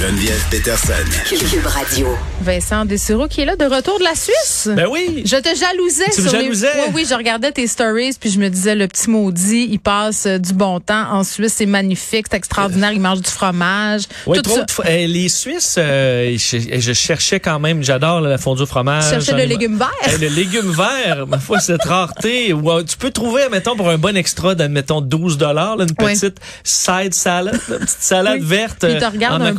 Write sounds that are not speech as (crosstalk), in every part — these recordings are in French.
Geneviève Peterson. Cube Radio. Vincent Dessureau qui est là de retour de la Suisse. Ben oui. Je te jalousais Tu me jalousais? les. Oui, oui, je regardais tes stories puis je me disais le petit maudit, il passe euh, du bon temps en Suisse, c'est magnifique, c'est extraordinaire, il mange du fromage, Oui, tout trop ça. de eh, les Suisses, euh, je, je cherchais quand même, j'adore la fondue au fromage. Tu cherchais le légume vert? Eh, le légume vert, ma foi, cette rareté. Où, euh, tu peux trouver, mettons, pour un bon extra d'admettons 12 dollars, une Oui. petite side salad, une petite salade Oui. verte Puis il te euh, regarde en un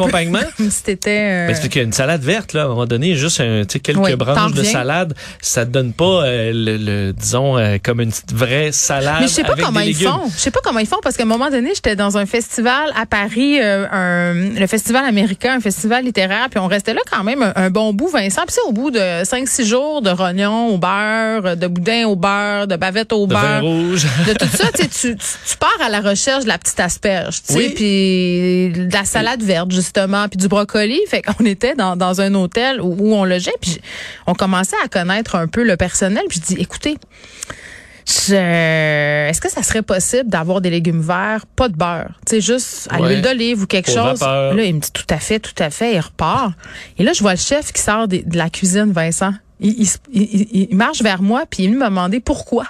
comme (laughs) si t'étais. euh, Ben, c'est qu'une salade verte, là, à un moment donné, juste un, quelques Oui, branches de salade, ça te donne pas, euh, le, le- disons, euh, comme une vraie salade Mais je sais pas avec comment ils légumes. font. Je sais pas comment ils font parce qu'à un moment donné, j'étais dans un festival à Paris, un, le festival américain, un festival littéraire, puis on restait là quand même un, un bon bout, Vincent. Puis au bout de 5-6 jours de rognons au beurre, de boudin au beurre, de bavette au De vin beurre. rouge. (laughs) de tout ça, tu, sais, tu, tu tu pars à la recherche de la petite asperge, tu sais, Oui. puis de la salade verte justement, puis du brocoli. Fait qu'on était dans, dans un hôtel où, où on logeait, puis on commençait à connaître un peu le personnel. Puis je dis, écoutez, je- est-ce que ça serait possible d'avoir des légumes verts, pas de beurre, tu sais, juste à Ouais. l'huile d'olive ou quelque chose. Là, il me dit tout à fait, tout à fait, il repart. Et là, je vois le chef qui sort de la cuisine, Vincent. Il, il, il- il marche vers moi puis il me demandait pourquoi.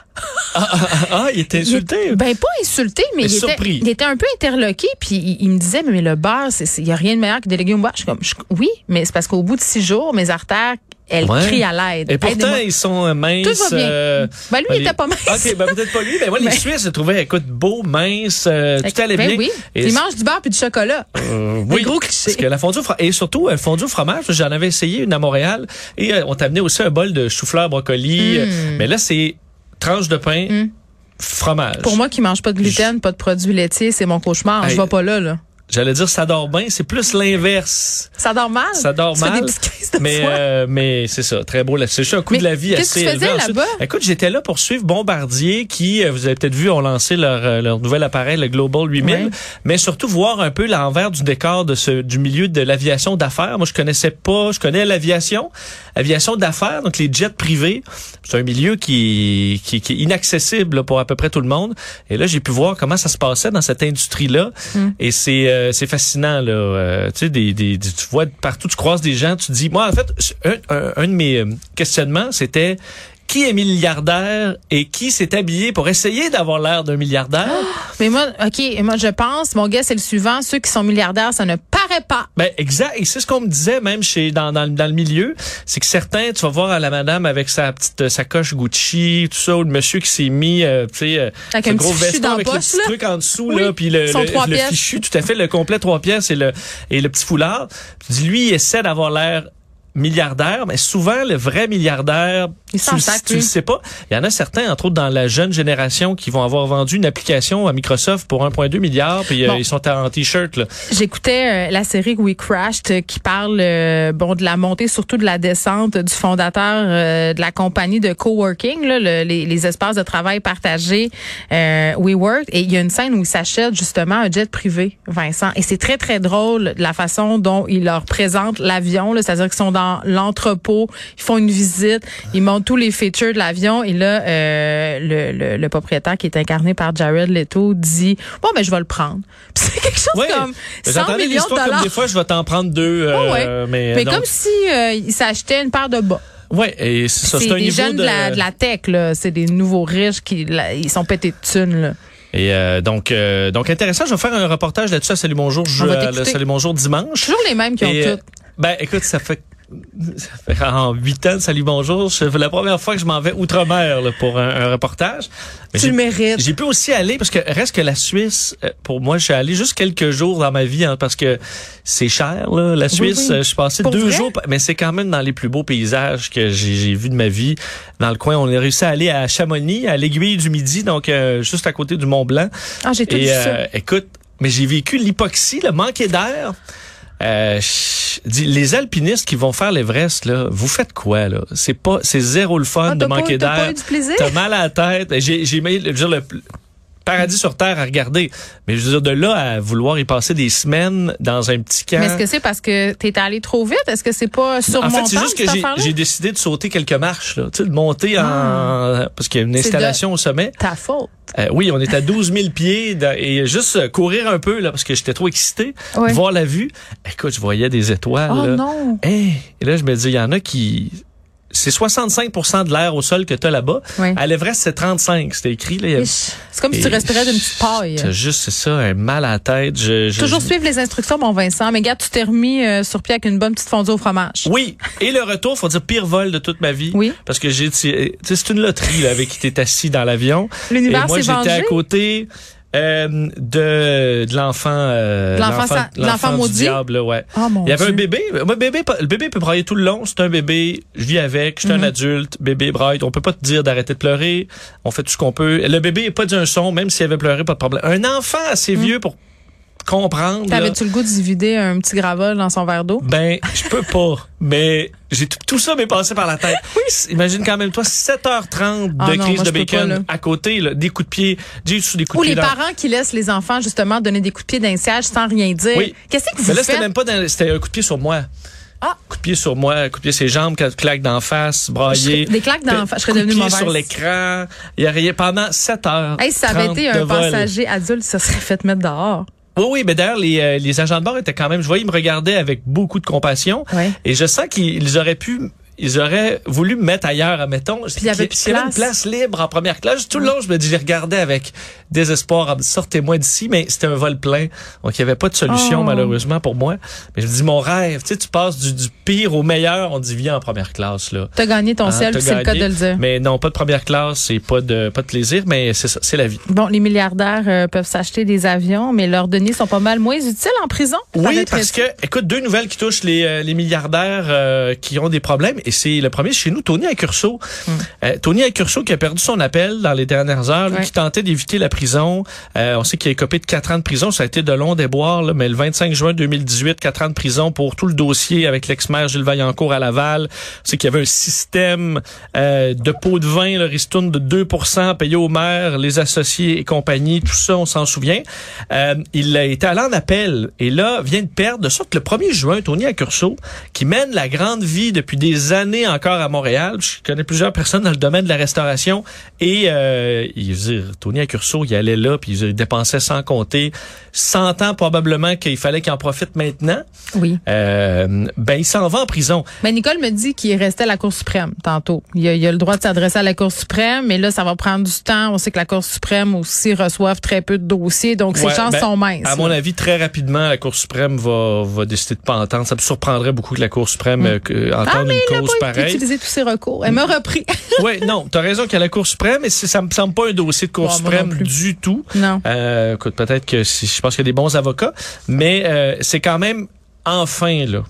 Ah, ah, ah, ah, il était insulté. Il- ben pas insulté, mais, Mais il, était, surpris. il était un peu interloqué, puis il, me disait mais, le beurre, il y a rien de meilleur que des légumes. Je suis comme je- oui, mais c'est parce qu'au bout de six jours, mes artères elles Ouais. crient à l'aide. Et pourtant, ils sont euh, minces. Tout va bien. euh, Ben, lui, il les- était pas mince. OK, ben peut-être pas lui. Ben moi, les Mais- (laughs) Suisses, je trouvais, écoute, beau, mince, euh, tout allait ben bien. oui, Et il mange du beurre puis du chocolat. Euh, (laughs) oui, gros clichés. Parce que la fondue au fro- et surtout fondue au fromage, j'en avais essayé une à Montréal et on t'a amené aussi un bol de chou-fleur brocoli. euh, Mais là c'est tranche de pain, Mm. fromage. Pour moi qui mange pas de gluten, pas de produits laitiers, c'est mon cauchemar. Hey. Je vais pas là là. J'allais dire ça dort bien, c'est plus l'inverse. Ça dort mal? Ça dort Tu fais mal. des de Mais euh, mais c'est ça, très beau. C'est un coup Mais de la vie qu'est-ce que assez tu faisais élevé. Là-bas? écoute, j'étais là pour suivre Bombardier qui euh, vous avez peut-être vu ont lancé leur euh, leur nouvel appareil le Global 8000, Ouais. mais surtout voir un peu l'envers du décor de ce du milieu de l'aviation d'affaires. Moi je connaissais pas, je connais l'aviation, aviation d'affaires donc les jets privés. C'est un milieu qui qui, qui est inaccessible pour à peu près tout le monde. Et là j'ai pu voir comment ça se passait dans cette industrie là Mm. et c'est euh, c'est fascinant là. Euh, tu sais des, des, tu vois partout tu croises des gens, tu te dis moi en fait un de mes euh, questionnements c'était qui est milliardaire et qui s'est habillé pour essayer d'avoir l'air d'un milliardaire? Mais moi, OK, et moi je pense, mon gars, c'est le suivant, ceux qui sont milliardaires, ça ne paraît pas. Ben exact, et c'est ce qu'on me disait même chez dans dans, le- dans le milieu, c'est que certains tu vas voir à la madame avec sa petite euh, sacoche Gucci, tout ça ou le monsieur qui s'est mis euh, tu sais euh, Avec un gros petit veston avec le poche, petit là. truc en dessous Oui, là puis le, le, trois le fichu tout à fait le complet trois pièces et le et le petit foulard. Tu dis lui il essaie d'avoir l'air milliardaire, mais souvent le vrai milliardaire, Il tu, le- le sais pas. Il y en a certains, entre autres dans la jeune génération, qui vont avoir vendu une application à Microsoft pour 1,2 milliard, puis euh, ils sont en t-shirt. J'écoutais euh, la série We Crashed euh, qui parle euh, bon de la montée surtout de la descente du fondateur de la compagnie de coworking là, le- les, les espaces de travail partagés euh, WeWork et il y a une scène où il s'achète justement un jet privé Vincent et c'est très très drôle la façon dont il leur présente l'avion c'est-à-dire qu'ils sont dans l'entrepôt, ils font une visite, ils tous les features de l'avion et là euh, le, le, le propriétaire qui est incarné par Jared Leto dit bon ben je vais le prendre. (laughs) C'est quelque chose comme 100 J'entendais millions de l'histoire comme dollars. des fois je vais t'en prendre deux euh, Oh ouais. mais, Mais donc- comme si euh, il s'achetait une paire de bas. ouais, et c'est ça C'est un des niveau jeunes de... la, de la tech là, c'est des nouveaux riches qui là, ils sont pétés de thunes là. Et euh, donc euh, donc intéressant, je vais faire un reportage là-dessus à Salut Bonjour je, à le Salut Bonjour dimanche. Toujours les mêmes qui ont Et, euh, tout. Ben, écoute, ça fait, ça (laughs) fait en huit ans de Salut Bonjour. C'est la première fois que je m'en vais outre-mer là, pour un, un reportage. Mais Tu j'ai- le mérites. J'ai pu aussi aller parce que reste que la Suisse, euh, pour moi, je suis allé juste quelques jours dans ma vie hein, parce que c'est cher là. La Suisse, oui. euh, je suis passé Pour deux vrai? jours, mais c'est quand même dans les plus beaux paysages que j'ai j'ai vus de ma vie. Dans le coin, on a réussi à aller à Chamonix, à l'aiguille du Midi, donc euh, juste à côté du Mont Blanc. Ah, j'ai tout vu Et ça. euh, écoute, mais j'ai vécu l'hypoxie, le manquer d'air. Euh, les alpinistes qui vont faire l'Everest, là, vous faites quoi, là? C'est pas, c'est zéro le fun Ah, de manquer d'air. T'as mal à la tête. J'ai, j'ai dire, le, paradis sur terre à regarder. Mais je veux dire, de là à vouloir y passer des semaines dans un petit camp. Mais est-ce que c'est parce que t'es allé trop vite? Est-ce que c'est pas surmontant? En fait, c'est juste que j'ai- décidé de sauter quelques marches, là. Tu sais, de monter en, Ah. parce qu'il y a une installation au sommet. Ta faute. Euh, oui, on est à 12 000 (laughs) pieds et juste euh, courir un peu, là, parce que j'étais trop excité. Voir la vue. Écoute, je voyais des étoiles, Oh là. non. Hey! Et là, je me dis, il y en a qui... C'est 65% de l'air au sol que tu as là-bas. Oui. À l'Everest, c'est 35. C'était écrit. Là. C'est comme si tu Et- respirais d'une petite paille. C'est juste, c'est ça, un mal à la tête. Je, je- Toujours je- suivre les instructions, mon Vincent. Mais gars, tu t'es remis euh, sur pied avec une bonne petite fondue au fromage. Oui. Et le retour, faut dire pire vol de toute ma vie. Oui. Parce que j'ai, c'est une loterie, là, avec qui t'es assis dans l'avion. Et L'univers moi, s'est j'étais à côté, euh, de, de l'enfant, euh, l'enfant du maudit? diable, là, ouais. Oh mon Il y avait un bébé. Moi, bébé, le bébé peut brailler tout le long. C'est un bébé. Je vis avec. Je suis Mhm. un adulte. Bébé braille. On peut pas te dire d'arrêter de pleurer. On fait tout ce qu'on peut. Le bébé est pas dit un son, même s'il avait pleuré, pas de problème. Un enfant assez vieux pour comprendre. T'avais-tu le goût d'y vider un petit gravol dans son verre d'eau? ben, je peux pas. Mais j'ai tout, ça m'est passé par la tête. (laughs) Imagine quand même toi 7h30 Ah de non, crise moi, de pas, bacon à côté, là, des coups de pied. Sous des coups Ou de pied. les dans- parents qui laissent les enfants justement donner des coups de pied d'un siège sans rien dire. Oui. Qu'est-ce que vous Mais là, c'était même pas c'était un coup de pied sur moi. Ah. Coup de pied sur moi, coup de pied sur les jambes, claque d'en face, braillé. Je- des claques d'en face, je serais devenue mauvaise. sur l'écran. Il y a rien pendant 7 heures. Hey, si ça avait 30 été un passager adulte, ça serait fait mettre dehors. Oui, oui, mais d'ailleurs, les, euh, les agents de bord étaient quand même, je voyais, ils me regardaient avec beaucoup de compassion. Et je sens qu'ils auraient pu, ils auraient voulu me mettre ailleurs, admettons. il y avait plus de S'il y avait une place. libre en première classe, tout le long, je me dis, je les regardais avec désespoir, sortez-moi d'ici, mais c'était un vol plein. Donc, il n'y avait pas de solution, Oh. malheureusement, pour moi. Mais je me dis, mon rêve, tu sais, tu passes du, du pire au meilleur, on dit, viens en première classe, là. T'as gagné ton ciel, t'as puis c'est le cas de le dire. Mais non, pas de première classe, c'est pas de, pas de plaisir, mais c'est ça, c'est la vie. Bon, les milliardaires euh, peuvent s'acheter des avions, mais leurs deniers sont pas mal moins utiles en prison. Oui, parce que, écoute, deux nouvelles qui touchent les, euh, les milliardaires euh, qui ont des problèmes. Et c'est le premier chez nous, Tony Accurso. Euh, Tony Accurso qui a perdu son appel dans les dernières heures, lui Ouais. qui tentait d'éviter la prison. Euh, on sait qu'il a écopé de quatre ans de prison. Ça a été de long déboire, là, mais le 25 juin 2018, quatre ans de prison pour tout le dossier avec l'ex-maire Gilles Vaillancourt à Laval. C'est qu'il y avait un système euh, de pots de vin, le ristourne de 2 payé au maire, les associés et compagnie, tout ça, on s'en souvient. Il a été allé en appel et là vient de perdre, de sorte que le 1er juin, Tony Accurso, qui mène la grande vie depuis des années encore à Montréal, je connais plusieurs personnes dans le domaine de la restauration et euh, il dire, Tony Accurso, il allait là puis il dépensait sans compter, sentant probablement qu'il fallait qu'il en profite maintenant. Oui. Euh, ben il s'en va en prison. Mais Nicole me dit qu'il restait à la Cour suprême tantôt. Il a, il a le droit de s'adresser à la Cour suprême, mais là, ça va prendre du temps. On sait que la Cour suprême aussi reçoive très peu de dossiers, donc Ouais, ses chances ben, sont minces. À mon avis, très rapidement, la Cour suprême va, va décider de pas entendre. Ça me surprendrait beaucoup que la Cour suprême euh, que- ah, entende mais une il cause pas pareille. utilisé tous ses recours. Elle m'a repris. (laughs) oui, non, t'as raison qu'il y a la Cour suprême, mais ça me semble pas un dossier de Cour Bon, suprême du tout. non. Euh, écoute, peut-être que si, je pense qu'il y a des bons avocats, mais euh, c'est quand même enfin là.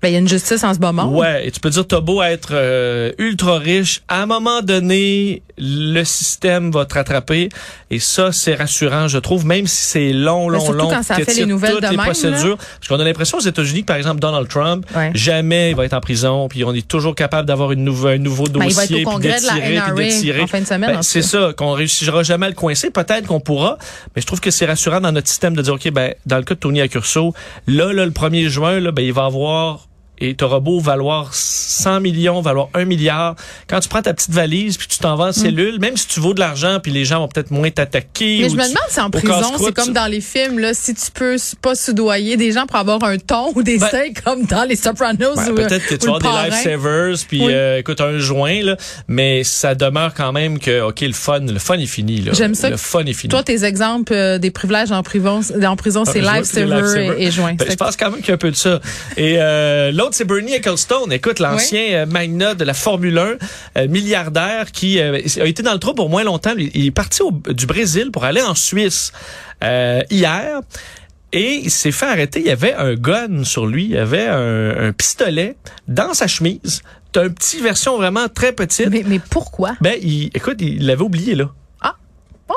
Ben, il y a une justice en ce moment. Ouais, et tu peux dire t'as beau être euh, ultra riche, à un moment donné, le système va te rattraper et ça c'est rassurant, je trouve, même si c'est long, Ben, long, surtout long, quand ça fait les nouvelles toutes de les même, procédures. Parce qu'on a l'impression aux États-Unis que par exemple Donald Trump, Ouais. jamais il va être en prison, puis on est toujours capable d'avoir une nouvelle, un nouveau Ben, dossier, il va être au puis congrès d'étirer, puis d'étirer. en fin de semaine. Ben, c'est ça, qu'on réussira jamais à le coincer. Peut-être qu'on pourra, mais je trouve que c'est rassurant dans notre système de dire, OK, ben, dans le cas de Tony Accurso, là, là, le 1er juin, là, ben, il va avoir et t'auras beau valoir 100 millions, valoir 1 milliard. Quand tu prends ta petite valise puis tu t'en vas en cellule, même si tu vaux de l'argent puis les gens vont peut-être moins t'attaquer. Mm. Mais je me demande si en prison, c'est comme dans les films, là, si tu peux pas soudoyer des gens pour avoir un ton ou des Ben- comme dans les Sopranos Ben, ou peut-être que tu avoir des lifesavers puis Oui. euh, écoute un joint là, mais ça demeure quand même que ok le fun, le fun est fini là. J'aime ça Le fun est fini. Toi, tes exemples euh, des privilèges en prison, en prison c'est Ah, c'est lifesaver. et, et joint. Ben, je pense quand même qu'il y a un peu de ça. Et euh, l'autre, c'est Bernie Ecclestone. Écoute, l'ancien euh, magnat de la Formule 1, euh, milliardaire qui euh, a été dans le trou pour moins longtemps. Il est parti au- du Brésil pour aller en Suisse euh, hier. Et il s'est fait arrêter. Il y avait un gun sur lui. Il y avait un, un pistolet dans sa chemise. T'as une petite version vraiment très petite. Mais, mais pourquoi? Ben, il, écoute, il l'avait oublié là.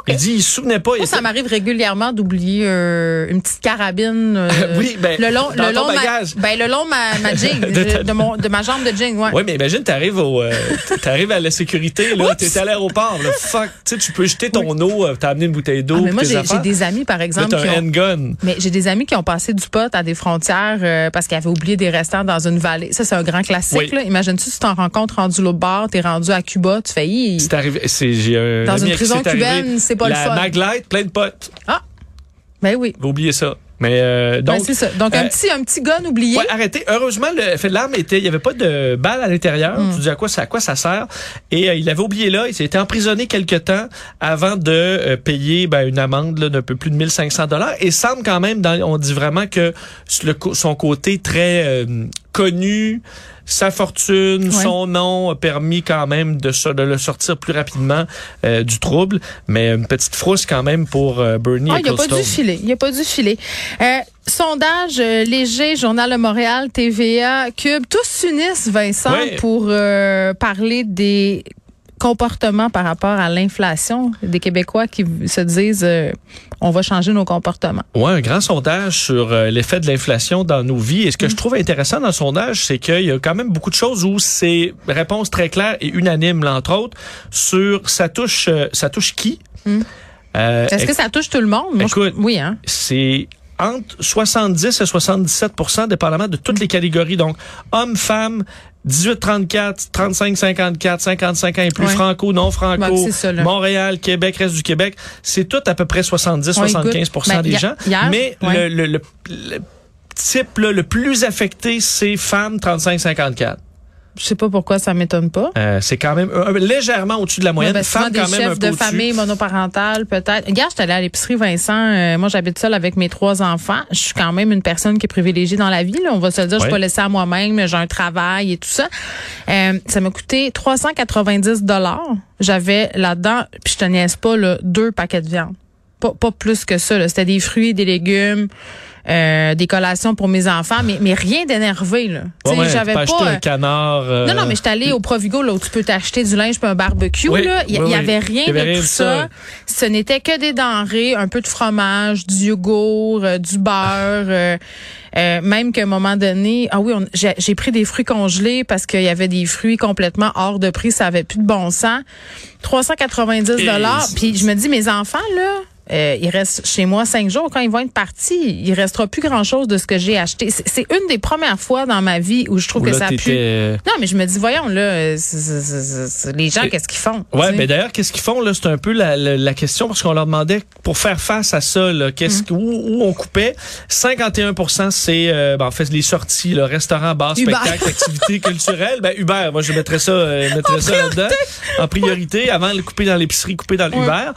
Il dit, il se souvenait pas. il Moi, ça m'arrive régulièrement d'oublier euh, une petite carabine. euh, (laughs) Oui, ben, le long, dans le ton de ma, bagage. ben, le long de ma, ma (laughs) jean, De ta- de, mon, de ma jambe de jean, ouais. Oui, mais imagine, t'arrives au, euh, (laughs) t'arrives à la sécurité, là, t'es à l'aéroport, là, fuck, tu sais, tu peux jeter ton eau, euh, t'as amené une bouteille d'eau, Ah, mais moi, j'ai des amis, par Là, exemple, qui un ont, handgun. mais j'ai des amis qui ont passé du pot à des frontières parce qu'ils avaient oublié des restants dans une vallée. Ça, c'est un grand classique. Oui. là. Imagine-tu, si tu t'en rencontres rendu l'autre bord, t'es rendu à Cuba, tu fais, Hi. C'est arrivé, c'est, j'ai un Dans une prison cubaine, c'est pas le la fun. Maglite, plein de potes. Ah, ben oui. Vous oubliez ça. Mais, euh, Ben, donc. c'est ça. Donc, un euh, petit, un petit gun oublié. Ouais, arrêtez. Heureusement, le fait de l'arme était, il y avait pas de balle à l'intérieur. Hmm. Tu dis à quoi ça, à quoi ça sert Et euh, il avait oublié là. Il s'est été emprisonné quelque temps avant de euh, payer ben, une amende d'un peu plus de 1500 dollars. Et semble quand même, dans, on dit vraiment que le, son côté très connu, sa fortune, Ouais. son nom a permis quand même de, le sortir plus rapidement euh, du trouble. Mais une petite frousse quand même pour euh, Bernie Ah, il a pas dû filer. Il a pas dû filer. Euh, sondage euh, léger, Journal de Montréal, TVA, Cube, tous s'unissent, Vincent, Ouais. pour parler des comportements par rapport à l'inflation des Québécois qui se disent on va changer nos comportements. Ouais, un grand sondage sur euh, l'effet de l'inflation dans nos vies. Et ce que je trouve intéressant dans le sondage, c'est qu'il y a quand même beaucoup de choses où c'est réponse très claire et unanime, là, entre autres, sur ça touche, euh, ça touche qui? Mm. Euh, Est-ce que ça touche tout le monde? Moi, je- écoute, oui, hein? c'est entre 70 et 77% dépendamment de toutes les catégories. Donc, hommes, femmes, 18-34, 35-54, 55 ans et plus, Ouais. franco, non franco, ça. Montréal, Québec, reste du Québec. C'est tout à peu près 70-75% Ben, des gens. Mais ouais. le, le, le, le type là, le plus affecté, c'est femmes 35-54. Je sais pas pourquoi ça m'étonne pas. Euh, c'est quand même euh, légèrement au-dessus de la moyenne. Ouais, ben, femmes des quand même un chefs peu de famille monoparentale, peut-être. Regarde, je suis allée à l'épicerie, Vincent. euh, moi, j'habite seule avec mes trois enfants. Je suis quand même une personne qui est privilégiée dans la vie. Là. On va se le dire, je suis pas laissée à moi-même. J'ai un travail et tout ça. Euh, ça m'a coûté 390 dollars. J'avais là-dedans, puis je te niaise pas, là, deux paquets de viande. Pas, pas plus que ça. C'était des fruits, des légumes. Euh, des collations pour mes enfants, mais, mais rien d'énervé. là. Ouais, j'avais acheter pas. un euh, canard. euh, non, non, mais j'étais allée au Provigo, là, où tu peux t'acheter du linge puis un barbecue, Oui, là. Il y, oui, y avait rien Il y avait de rien tout ça. ça. Ce n'était que des denrées, un peu de fromage, du yogourt, euh, du beurre, euh, euh, même qu'à un moment donné, ah oui, on- j'ai j'ai pris des fruits congelés parce qu'il y avait des fruits complètement hors de prix, ça avait plus de bon sens. 390 dollars. Puis je me dis, mes enfants, là, euh, ils restent chez moi cinq jours. Quand ils vont être partis, il restera plus grand-chose de ce que j'ai acheté. C'est une des premières fois dans ma vie où je trouve Où que là, ça pue. euh, Non, mais je me dis, voyons, là, les gens, qu'est-ce qu'ils font? Sais? mais d'ailleurs, qu'est-ce qu'ils font là? C'est un peu la, la, la question parce qu'on leur demandait pour faire face à ça, là, qu'est-ce Mm. où, où on coupait? 51% c'est euh, ben, en fait les sorties, le restaurant, bar, Uber. spectacle, activités (laughs) culturelles. Ben Uber, moi je mettrais ça, euh, ça là-dedans en priorité avant de le couper dans l'épicerie, couper dans l'Uber.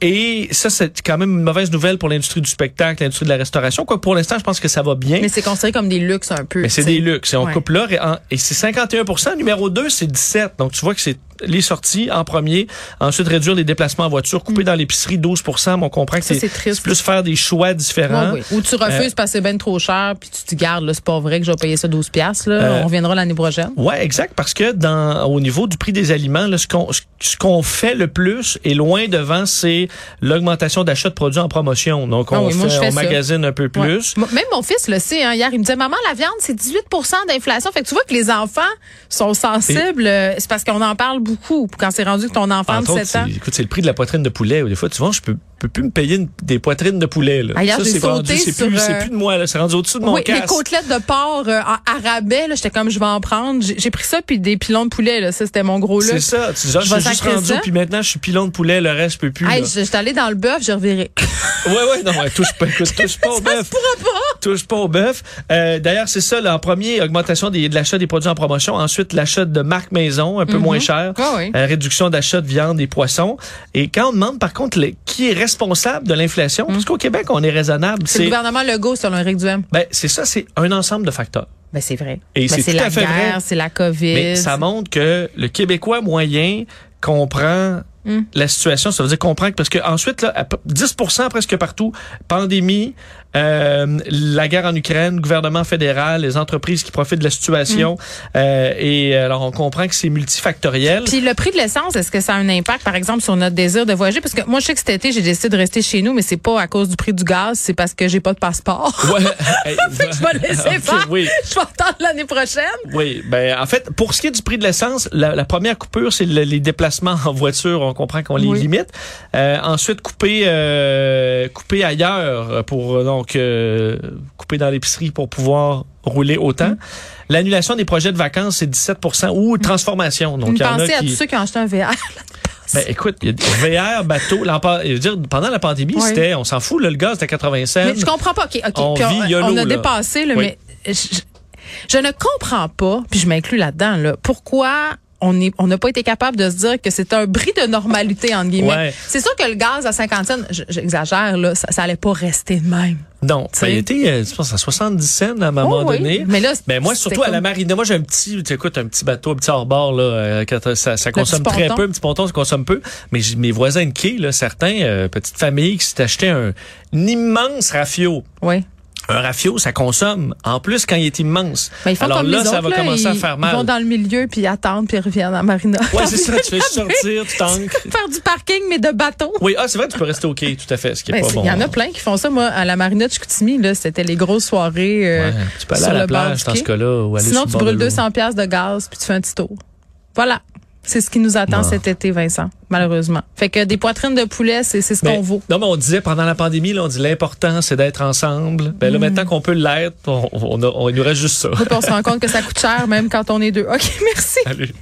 Et ça c'est quand même une mauvaise nouvelle pour l'industrie du spectacle, l'industrie de la restauration. Quoi, pour l'instant, je pense que ça va bien. Mais c'est considéré comme des luxes un peu. Mais c'est des luxes. Et on Ouais. coupe là. Et, et c'est 51% Numéro 2, c'est 17 Donc, tu vois que c'est les sorties en premier. Ensuite, réduire les déplacements en voiture. Couper dans l'épicerie 12 Mais on comprend que c'est plus faire des choix différents. Ouais, oui. Ou tu refuses parce que c'est bien trop cher, puis tu te dis, garde, là, c'est pas vrai que je vais payer ça 12 piastres, là. Euh, On reviendra l'année prochaine. Ouais, exact, parce que dans au niveau du prix des aliments, là, ce qu'on ce qu'on fait le plus et loin devant, c'est l'augmentation d'achat de produits en promotion. Donc Ah on oui, fait, on ça. magasine un peu plus. Même mon fils le sait, hein, hier, il me disait, maman, la viande, c'est 18% d'inflation. Fait que tu vois que les enfants sont sensibles. euh, C'est parce qu'on en parle beaucoup. Quand c'est rendu que ton enfant Entre de autres, 7 ans. écoute, c'est le prix de la poitrine de poulet. Des fois, tu vois, je peux, peux plus me payer une- des poitrines de poulet. Là. Ah, j'ai c'est rendu, c'est plus, c'est euh, plus de moi. là. C'est rendu au-dessus de mon Oui, les casque. côtelettes de porc euh, en arabais, là, j'étais comme je vais en prendre. J'ai pris ça puis des pilons de poulet, là, ça c'était mon gros C'est look. ça. Tu dis, ah, Je je suis juste rendu, ça. puis maintenant, je suis pilon de poulet, le reste, je peux plus. Hey, là. je- j'étais allée dans le bœuf, j'ai reviré. (laughs) Ouais, ouais, non, ouais, touche pas, écoute, touche pas au (laughs) bœuf. Touche pas au bœuf. Euh, D'ailleurs, c'est ça, là, en premier, augmentation des, de l'achat des produits en promotion. Ensuite, l'achat de marques maison, un peu moins cher. Ah oui. Euh, réduction d'achat de viande et poissons. Et quand on demande, par contre, qui est responsable de l'inflation, parce qu'au Québec, on est raisonnable, C'est le gouvernement Legault selon Éric Duhem. ben, c'est ça, c'est un ensemble de facteurs. Ben c'est vrai. Et Ben, c'est la guerre, c'est la COVID. Mais ça montre que le Québécois moyen comprend Mm. la situation. Ça veut dire comprend que parce que ensuite là, à peu- 10% presque partout, pandémie, Euh, la guerre en Ukraine, gouvernement fédéral, les entreprises qui profitent de la situation. Mm. Euh, et alors, on comprend que c'est multifactoriel. Puis le prix de l'essence, est-ce que ça a un impact, par exemple, sur notre désir de voyager? Parce que moi, je sais que cet été, j'ai décidé de rester chez nous, mais c'est pas à cause du prix du gaz, c'est parce que j'ai pas de passeport. Ouais. (laughs) Fait que je vais laisser faire. Oui. Je vais attendre l'année prochaine. Oui, ben en fait, pour ce qui est du prix de l'essence, la, la première coupure, c'est le- les déplacements en voiture. On comprend qu'on les Oui. limite. Euh, ensuite, couper, euh, couper ailleurs pour euh, donc euh, couper dans l'épicerie pour pouvoir rouler autant. Mm. L'annulation des projets de vacances, c'est 17% ou transformation. Donc, il y en a pensez à qui... tous ceux qui ont acheté un VR. Ben, écoute, VR, bateau. dire, pendant la pandémie, Oui. c'était, on s'en fout, là, le gaz, c'était 80 cents. Mais je comprends pas. OK, OK. On Puis vit YOLO, on a là. dépassé, là, Oui. mais je, je- je ne comprends pas, puis je m'inclus là-dedans, là, pourquoi on est- on n'a pas été capable de se dire que c'est un bris de normalité, entre guillemets. Ouais. C'est sûr que le gaz à 50 cents, je- j'exagère, là, ça, ça allait pas rester de même. Non, sais? était, euh, je pense, à 70 cents à un moment Oh oui. donné. Mais là, Ben moi, surtout à la marina, moi j'ai un petit, tu écoutes, un petit bateau, un petit hors-bord, là, euh, quand, ça, ça consomme très peu, un petit ponton, ça consomme peu. Mais j'ai- mes voisins de quai, là, certains, euh, petites familles qui s'étaient acheté un, un immense rafio. Oui. Un rafio, ça consomme. En plus, quand il est immense. Mais ils font Alors comme là, les ça autres, va là, commencer ils, à faire mal. Ils vont dans le milieu, puis ils attendent, puis ils reviennent à Marina. Ouais, c'est ça, tu fais juste (laughs) sortir, tu t'ancres. Faire du parking, mais de bateau. Oui, ah, c'est vrai, tu peux rester quai, tout à fait, ce qui est Ben, pas bon. Il y en a plein qui font ça. Moi, à la marina de Chicoutimi, là, c'était les grosses soirées. euh, Ouais, tu peux aller sur à la plage dans ce cas-là. Sinon, tu brûles l'eau. 200 pièces de gaz puis tu fais un petit tour. Voilà. C'est ce qui nous attend Ah. cet été, Vincent, malheureusement. Fait que des poitrines de poulet, c'est c'est ce qu'on vaut. Non, mais on disait pendant la pandémie, là, on dit l'important, c'est d'être ensemble. Ben Mm. là, maintenant qu'on peut l'être, on, on, a- on- il nous reste juste ça. On se rend compte que ça coûte cher, même quand on est deux. OK, (laughs) merci. Salut.